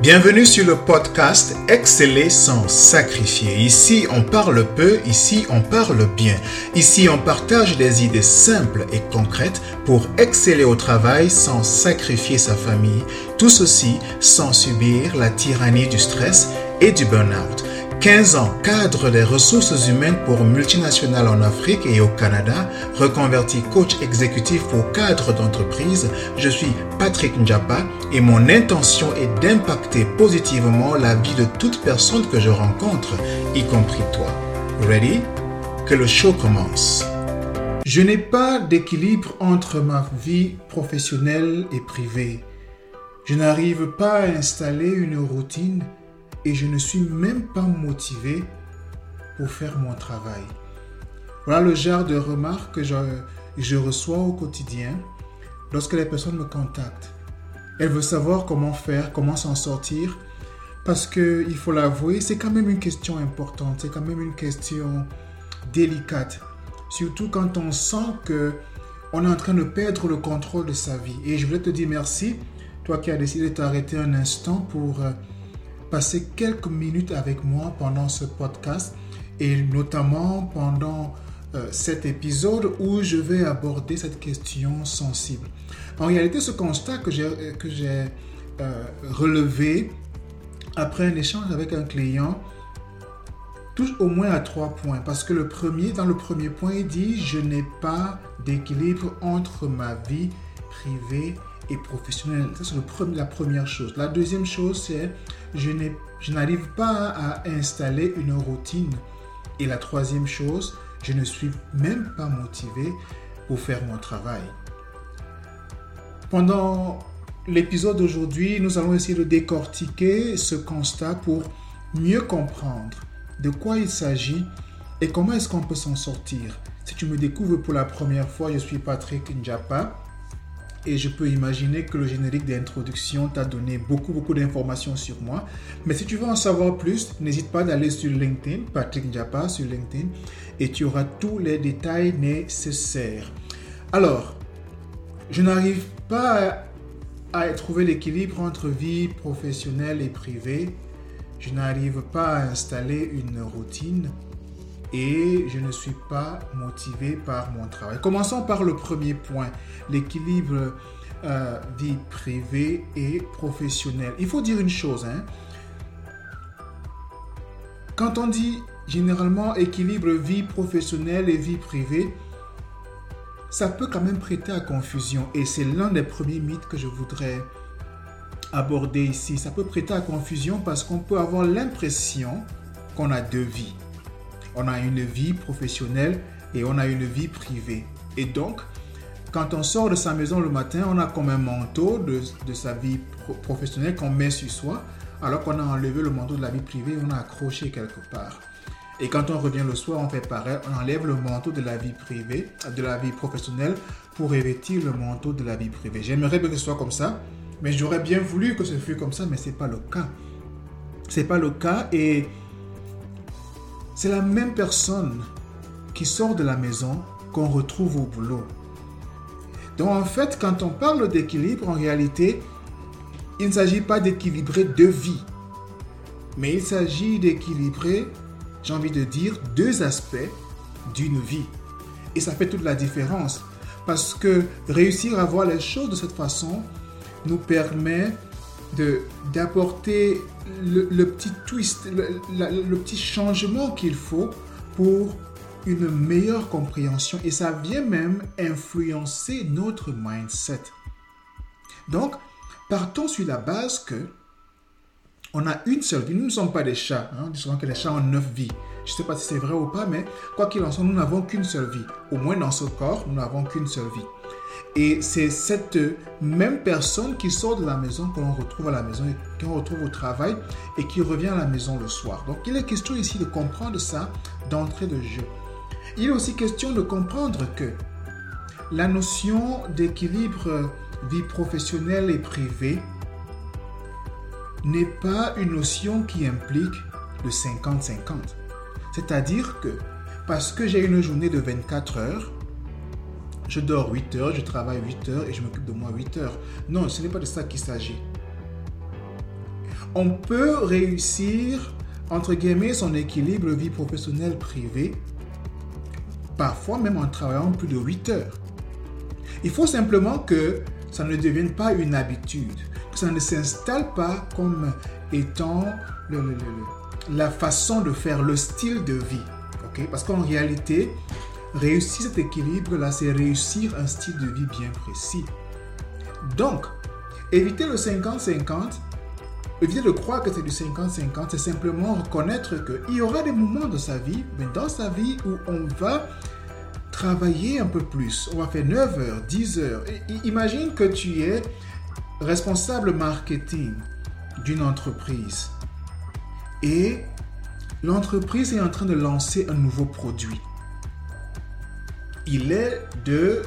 Bienvenue sur le podcast Exceller sans sacrifier. Ici, on parle peu, ici, on parle bien. Ici, on partage des idées simples et concrètes pour exceller au travail sans sacrifier sa famille. Tout ceci sans subir la tyrannie du stress et du burn-out. 15 ans cadre des ressources humaines pour multinationales en Afrique et au Canada, reconverti coach exécutif pour cadres d'entreprise, je suis Patrick Njapa et mon intention est d'impacter positivement la vie de toute personne que je rencontre, y compris toi. Ready? Que le show commence. Je n'ai pas d'équilibre entre ma vie professionnelle et privée. Je n'arrive pas à installer une routine et je ne suis même pas motivé pour faire mon travail. Voilà le genre de remarques que je, je reçois au quotidien lorsque les personnes me contactent. Elles veulent savoir comment faire, comment s'en sortir, parce que il faut l'avouer, c'est quand même une question importante, c'est quand même une question délicate, surtout quand on sent que on est en train de perdre le contrôle de sa vie. Et je voulais te dire merci, toi qui as décidé de t'arrêter un instant pour euh, passer quelques minutes avec moi pendant ce podcast et notamment pendant euh, cet épisode où je vais aborder cette question sensible. En réalité, ce constat que j'ai euh, relevé après un échange avec un client touche au moins à trois points. Parce que le premier, dans le premier point, il dit, je n'ai pas d'équilibre entre ma vie privée et. Ça, c'est la première chose. La deuxième chose, c'est je n'arrive pas à installer une routine. Et la troisième chose, je ne suis même pas motivé pour faire mon travail. Pendant l'épisode d'aujourd'hui, nous allons essayer de décortiquer ce constat pour mieux comprendre de quoi il s'agit et comment est-ce qu'on peut s'en sortir. Si tu me découvres pour la première fois, je suis Patrick Njapa et je peux imaginer que le générique d'introduction t'a donné beaucoup, beaucoup d'informations sur moi. Mais si tu veux en savoir plus, n'hésite pas d'aller sur LinkedIn, Patrick Njapa sur LinkedIn, et tu auras tous les détails nécessaires. Alors, je n'arrive pas à trouver l'équilibre entre vie professionnelle et privée. Je n'arrive pas à installer une routine et je ne suis pas motivé par mon travail. Commençons par le premier point, l'équilibre euh, vie privée et professionnelle. Il faut dire une chose, hein. quand on dit généralement équilibre vie professionnelle et vie privée, ça peut quand même prêter à confusion et c'est l'un des premiers mythes que je voudrais aborder ici. Ça peut prêter à confusion parce qu'on peut avoir l'impression qu'on a deux vies on a une vie professionnelle et on a une vie privée. Et donc, quand on sort de sa maison le matin, on a comme un manteau de, sa vie professionnelle qu'on met sur soi, alors qu'on a enlevé le manteau de la vie privée on a accroché quelque part. Et quand on revient le soir, on fait pareil, on enlève le manteau de la vie privée, de la vie professionnelle, pour revêtir le manteau de la vie privée. J'aimerais que ce soit comme ça, mais j'aurais bien voulu que ce fût comme ça, mais ce n'est pas le cas. Ce n'est pas le cas et c'est la même personne qui sort de la maison qu'on retrouve au boulot. Donc en fait, quand on parle d'équilibre, en réalité, il ne s'agit pas d'équilibrer deux vies, mais il s'agit d'équilibrer, j'ai envie de dire, deux aspects d'une vie. Et ça fait toute la différence, parce que réussir à voir les choses de cette façon nous permet d'apporter le, petit twist, le, petit changement qu'il faut pour une meilleure compréhension et ça vient même influencer notre mindset. Donc, partons sur la base que on a une seule vie. Nous ne sommes pas des chats. Hein. Souvent que les chats ont neuf vies. Je ne sais pas si c'est vrai ou pas, mais quoi qu'il en soit, nous n'avons qu'une seule vie. Au moins dans ce corps, nous n'avons qu'une seule vie. Et c'est cette même personne qui sort de la maison qu'on retrouve à la maison, qu'on retrouve au travail et qui revient à la maison le soir. Donc il est question ici de comprendre ça d'entrée de jeu. Il est aussi question de comprendre que la notion d'équilibre vie professionnelle et privée n'est pas une notion qui implique le 50-50. C'est-à-dire que parce que j'ai une journée de 24 heures, je dors 8 heures, je travaille 8 heures et je m'occupe de moi 8 heures. Non, ce n'est pas de ça qu'il s'agit. On peut réussir, entre guillemets, son équilibre vie professionnelle privée, parfois même en travaillant plus de 8 heures. Il faut simplement que ça ne devienne pas une habitude, que ça ne s'installe pas comme étant la façon de faire, le style de vie. Parce qu'en réalité, réussir cet équilibre-là, c'est réussir un style de vie bien précis. Donc, éviter le 50-50, éviter de croire que c'est du 50-50, c'est simplement reconnaître qu'il y aura des moments de sa vie, mais dans sa vie où on va travailler un peu plus. On va faire 9 heures, 10 heures. imagine que tu es responsable marketing d'une entreprise et l'entreprise est en train de lancer un nouveau produit. Il est de,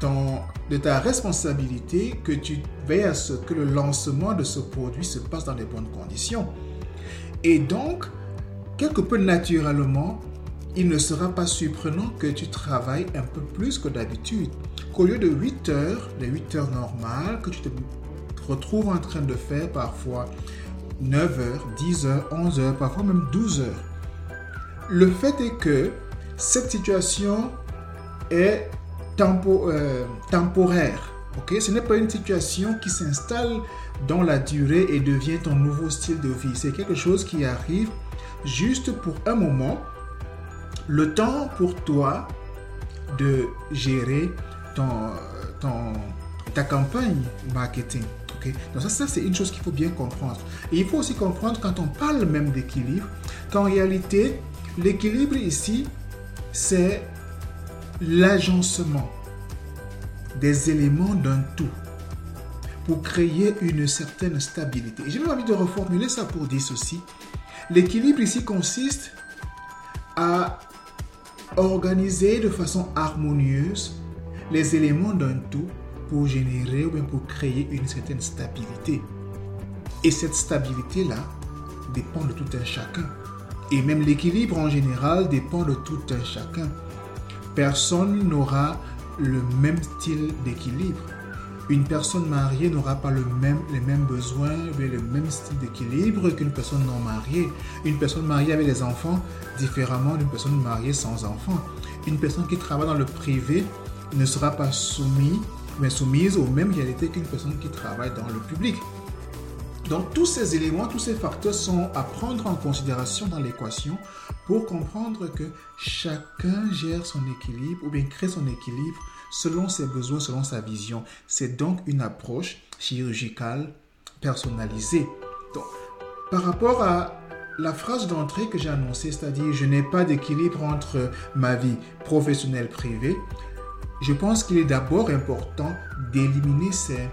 ton, de ta responsabilité que tu veilles à ce que le lancement de ce produit se passe dans les bonnes conditions. Et donc, quelque peu naturellement, il ne sera pas surprenant que tu travailles un peu plus que d'habitude. Qu'au lieu de 8 heures, les 8 heures normales, que tu te retrouves en train de faire parfois 9 heures, 10 heures, 11 heures, parfois même 12 heures. Le fait est que cette situation est euh, temporaire. ok? Ce n'est pas une situation qui s'installe dans la durée et devient ton nouveau style de vie. C'est quelque chose qui arrive juste pour un moment. Le temps pour toi de gérer ton, ta campagne marketing. Donc ça, ça c'est une chose qu'il faut bien comprendre. Et il faut aussi comprendre quand on parle même d'équilibre, qu'en réalité, l'équilibre ici, c'est l'agencement des éléments d'un tout pour créer une certaine stabilité. J'ai même envie de reformuler ça pour dire ceci. L'équilibre ici consiste à organiser de façon harmonieuse les éléments d'un tout pour générer ou bien pour créer une certaine stabilité. Et cette stabilité-là dépend de tout un chacun. Et même l'équilibre en général dépend de tout un chacun. Personne n'aura le même style d'équilibre. Une personne mariée n'aura pas le même, les mêmes besoins, le même style d'équilibre qu'une personne non mariée. Une personne mariée avec des enfants différemment d'une personne mariée sans enfants. Une personne qui travaille dans le privé ne sera pas soumise mais soumise aux mêmes réalités qu'une personne qui travaille dans le public. Donc tous ces éléments, tous ces facteurs sont à prendre en considération dans l'équation pour comprendre que chacun gère son équilibre ou bien crée son équilibre selon ses besoins, selon sa vision. C'est donc une approche chirurgicale personnalisée. Donc, par rapport à la phrase d'entrée que j'ai annoncée, c'est-à-dire je n'ai pas d'équilibre entre ma vie professionnelle privée, je pense qu'il est d'abord important d'éliminer ces,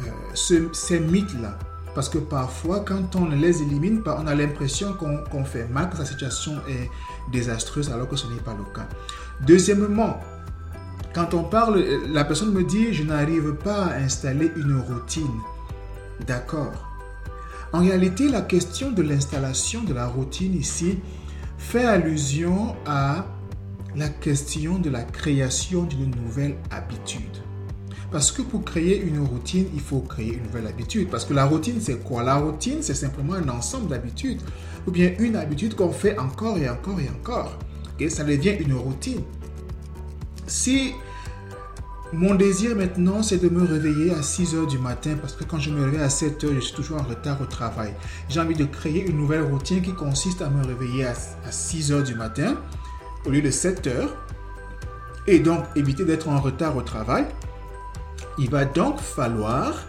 euh, ces mythes-là. Parce que parfois, quand on les élimine, on a l'impression qu'on fait mal, que sa situation est désastreuse, alors que ce n'est pas le cas. Deuxièmement, quand on parle, la personne me dit, je n'arrive pas à installer une routine. D'accord. En réalité, la question de l'installation de la routine ici fait allusion à la question de la création d'une nouvelle habitude. Parce que pour créer une routine, il faut créer une nouvelle habitude. Parce que la routine, c'est quoi? La routine, c'est simplement un ensemble d'habitudes. Ou bien une habitude qu'on fait encore et encore et encore. Et ça devient une routine. Si mon désir maintenant, c'est de me réveiller à 6 heures du matin parce que quand je me réveille à 7 heures, je suis toujours en retard au travail. J'ai envie de créer une nouvelle routine qui consiste à me réveiller à, 6 heures du matin au lieu de 7 heures et donc éviter d'être en retard au travail, il va donc falloir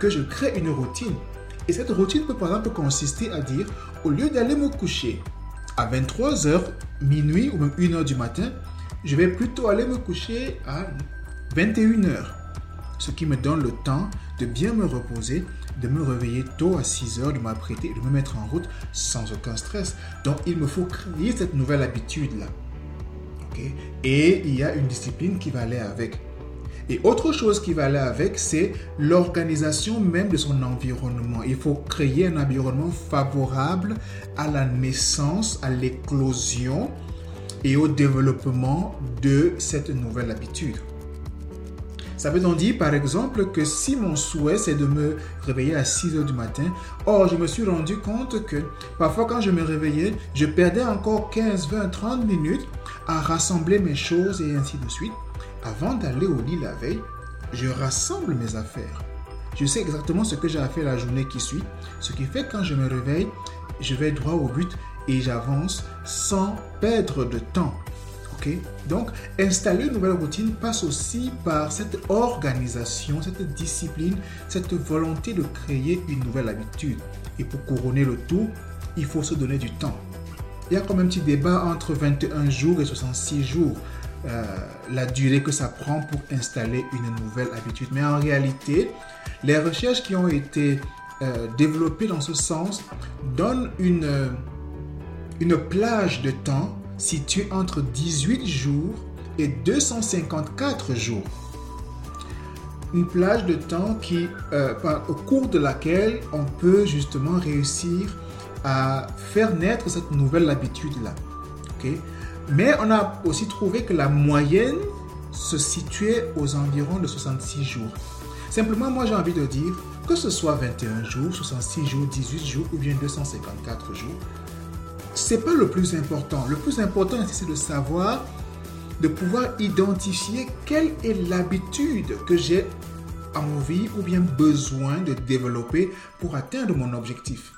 que je crée une routine. Et cette routine peut par exemple consister à dire, au lieu d'aller me coucher à 23h, minuit ou même 1h du matin, je vais plutôt aller me coucher à 21h. Ce qui me donne le temps de bien me reposer, de me réveiller tôt à 6h, de m'apprêter de me mettre en route sans aucun stress. Donc il me faut créer cette nouvelle habitude-là. Et il y a une discipline qui va aller avec. Et autre chose qui va aller avec, c'est l'organisation même de son environnement. Il faut créer un environnement favorable à la naissance, à l'éclosion et au développement de cette nouvelle habitude. Ça veut donc dire, par exemple, que si mon souhait, c'est de me réveiller à 6 heures du matin, or, je me suis rendu compte que parfois, quand je me réveillais, je perdais encore 15, 20, 30 minutes à rassembler mes choses et ainsi de suite. Avant d'aller au lit la veille, je rassemble mes affaires. Je sais exactement ce que j'ai à faire la journée qui suit, ce qui fait quand je me réveille, je vais droit au but et j'avance sans perdre de temps. Ok? Donc, installer une nouvelle routine passe aussi par cette organisation, cette discipline, cette volonté de créer une nouvelle habitude. Et pour couronner le tout, il faut se donner du temps. Il y a comme un petit débat entre 21 jours et 66 jours. Euh, la durée que ça prend pour installer une nouvelle habitude. Mais en réalité, les recherches qui ont été euh, développées dans ce sens donnent une, une plage de temps située entre 18 jours et 254 jours. Une plage de temps qui, euh, au cours de laquelle on peut justement réussir à faire naître cette nouvelle habitude-là. Mais on a aussi trouvé que la moyenne se situait aux environs de 66 jours. Simplement, moi j'ai envie de dire, que ce soit 21 jours, 66 jours, 18 jours ou bien 254 jours, c'est pas le plus important. Le plus important, c'est de savoir, de pouvoir identifier quelle est l'habitude que j'ai envie ou bien besoin de développer pour atteindre mon objectif.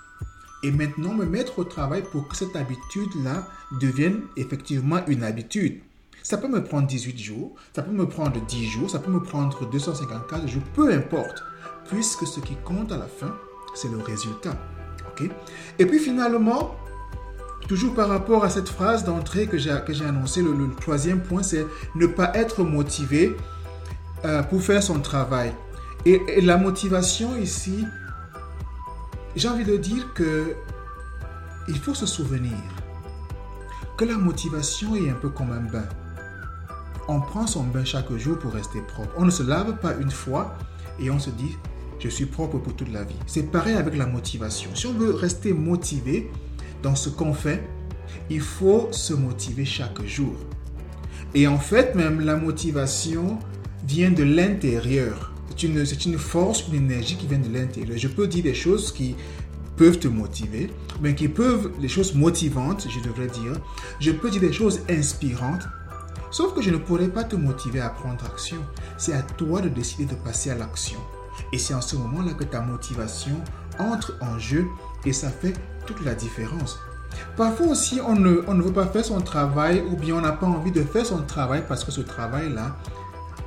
Et maintenant, me mettre au travail pour que cette habitude-là devienne effectivement une habitude. Ça peut me prendre 18 jours, ça peut me prendre 10 jours, ça peut me prendre 254 jours, peu importe. Puisque ce qui compte à la fin, c'est le résultat. ok? Et puis finalement, toujours par rapport à cette phrase d'entrée que j'ai annoncée, le, le, troisième point, c'est ne pas être motivé euh, pour faire son travail. Et, et la motivation ici, j'ai envie de dire que il faut se souvenir que la motivation est un peu comme un bain. On prend son bain chaque jour pour rester propre. On ne se lave pas une fois et on se dit je suis propre pour toute la vie. C'est pareil avec la motivation. Si on veut rester motivé, dans ce qu'on fait, il faut se motiver chaque jour. Et en fait, même la motivation vient de l'intérieur. C'est une, force, une énergie qui vient de l'intérieur. Je peux dire des choses qui peuvent te motiver, mais qui peuvent, les choses motivantes, je devrais dire. Je peux dire des choses inspirantes, sauf que je ne pourrais pas te motiver à prendre action. C'est à toi de décider de passer à l'action. Et c'est en ce moment-là que ta motivation entre en jeu et ça fait toute la différence. Parfois aussi, on ne, on ne veut pas faire son travail ou bien on n'a pas envie de faire son travail parce que ce travail-là,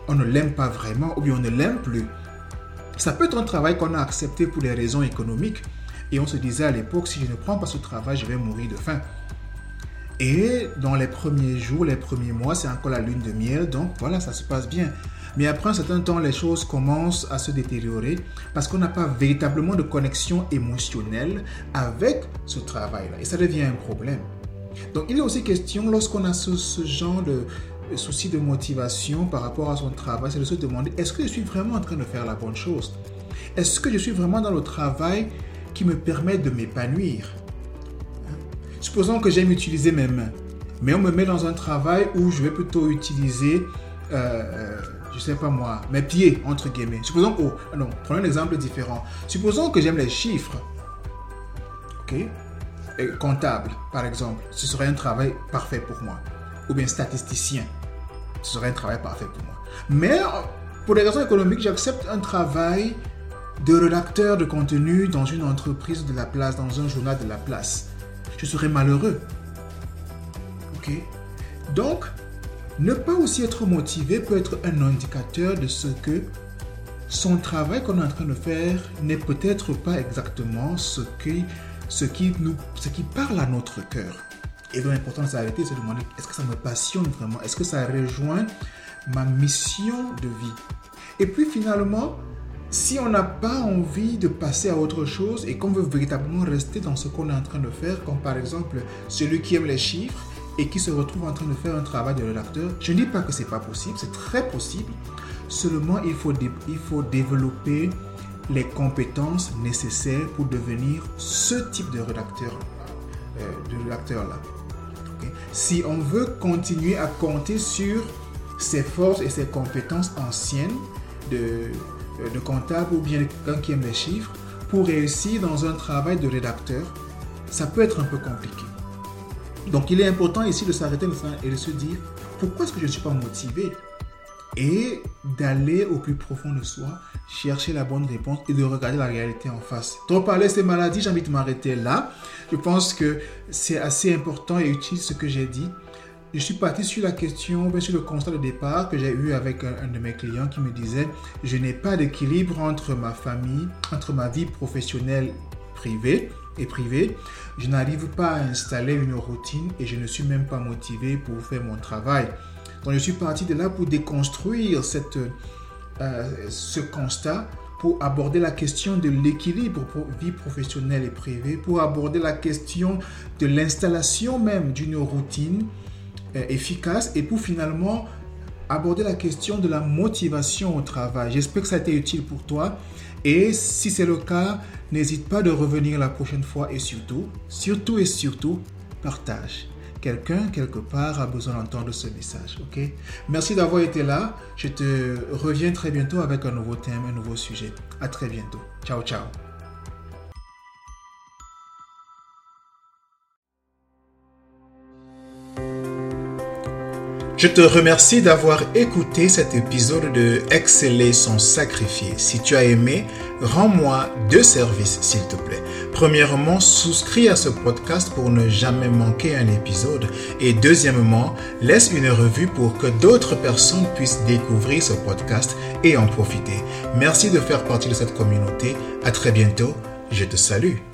on ne l'aime pas vraiment ou bien on ne l'aime plus. Ça peut être un travail qu'on a accepté pour des raisons économiques et on se disait à l'époque, si je ne prends pas ce travail, je vais mourir de faim. Et dans les premiers jours, les premiers mois, c'est encore la lune de miel, donc voilà, ça se passe bien. Mais après un certain temps, les choses commencent à se détériorer parce qu'on n'a pas véritablement de connexion émotionnelle avec ce travail-là. Et ça devient un problème. Donc il est aussi question, lorsqu'on a ce, genre de souci de motivation par rapport à son travail, c'est de se demander, est-ce que je suis vraiment en train de faire la bonne chose? Est-ce que je suis vraiment dans le travail qui me permet de m'épanouir? Supposons que j'aime utiliser mes mains, mais on me met dans un travail où je vais plutôt utiliser... Euh, je sais pas moi, mes pieds, entre guillemets. Supposons, oh, non, prenons un exemple différent. Supposons que j'aime les chiffres. OK? Et Comptable, par exemple. Ce serait un travail parfait pour moi. Ou bien statisticien. Ce serait un travail parfait pour moi. Mais pour des raisons économiques, j'accepte un travail de rédacteur de contenu dans une entreprise de la place, dans un journal de la place. Je serais malheureux. OK Donc, ne pas aussi être motivé peut être un indicateur de ce que son travail qu'on est en train de faire n'est peut-être pas exactement ce qui, ce, qui nous, ce qui parle à notre cœur. Et donc l'important de s'arrêter, c'est de demander est-ce que ça me passionne vraiment? Est-ce que ça rejoint ma mission de vie? Et puis finalement, si on n'a pas envie de passer à autre chose et qu'on veut véritablement rester dans ce qu'on est en train de faire, comme par exemple celui qui aime les chiffres, et qui se retrouve en train de faire un travail de rédacteur, je ne dis pas que c'est pas possible, c'est très possible. Seulement, il faut, il faut développer les compétences nécessaires pour devenir ce type de rédacteur, euh, de rédacteur là. Si on veut continuer à compter sur ses forces et ses compétences anciennes, de, de comptable ou bien quelqu'un qui aime les chiffres, pour réussir dans un travail de rédacteur, ça peut être un peu compliqué. Donc il est important ici de s'arrêter et de se dire, pourquoi est-ce que je ne suis pas motivé? Et d'aller au plus profond de soi, chercher la bonne réponse et de regarder la réalité en face. Trop parler de ces maladies, j'ai envie de m'arrêter là. Je pense que c'est assez important et utile ce que j'ai dit. Je suis parti sur la question, sur le constat de départ que j'ai eu avec un, de mes clients qui me disait, je n'ai pas d'équilibre entre ma famille, entre ma vie professionnelle privée et privée. Je n'arrive pas à installer une routine et je ne suis même pas motivé pour faire mon travail. Donc je suis parti de là pour déconstruire cette, euh, ce constat pour aborder la question de l'équilibre vie professionnelle et privée, pour aborder la question de l'installation même d'une routine euh, efficace et pour finalement aborder la question de la motivation au travail. J'espère que ça a été utile pour toi et si c'est le cas, n'hésite pas de revenir la prochaine fois et surtout, surtout et surtout, partage. Quelqu'un, quelque part, a besoin d'entendre ce message. Merci d'avoir été là. Je te reviens très bientôt avec un nouveau thème, un nouveau sujet. À très bientôt. Ciao, ciao. Je te remercie d'avoir écouté cet épisode de Exceller sans sacrifier. Si tu as aimé, rends-moi deux services s'il te plaît. Premièrement, souscris à ce podcast pour ne jamais manquer un épisode. Et deuxièmement, laisse une revue pour que d'autres personnes puissent découvrir ce podcast et en profiter. Merci de faire partie de cette communauté. À très bientôt. Je te salue.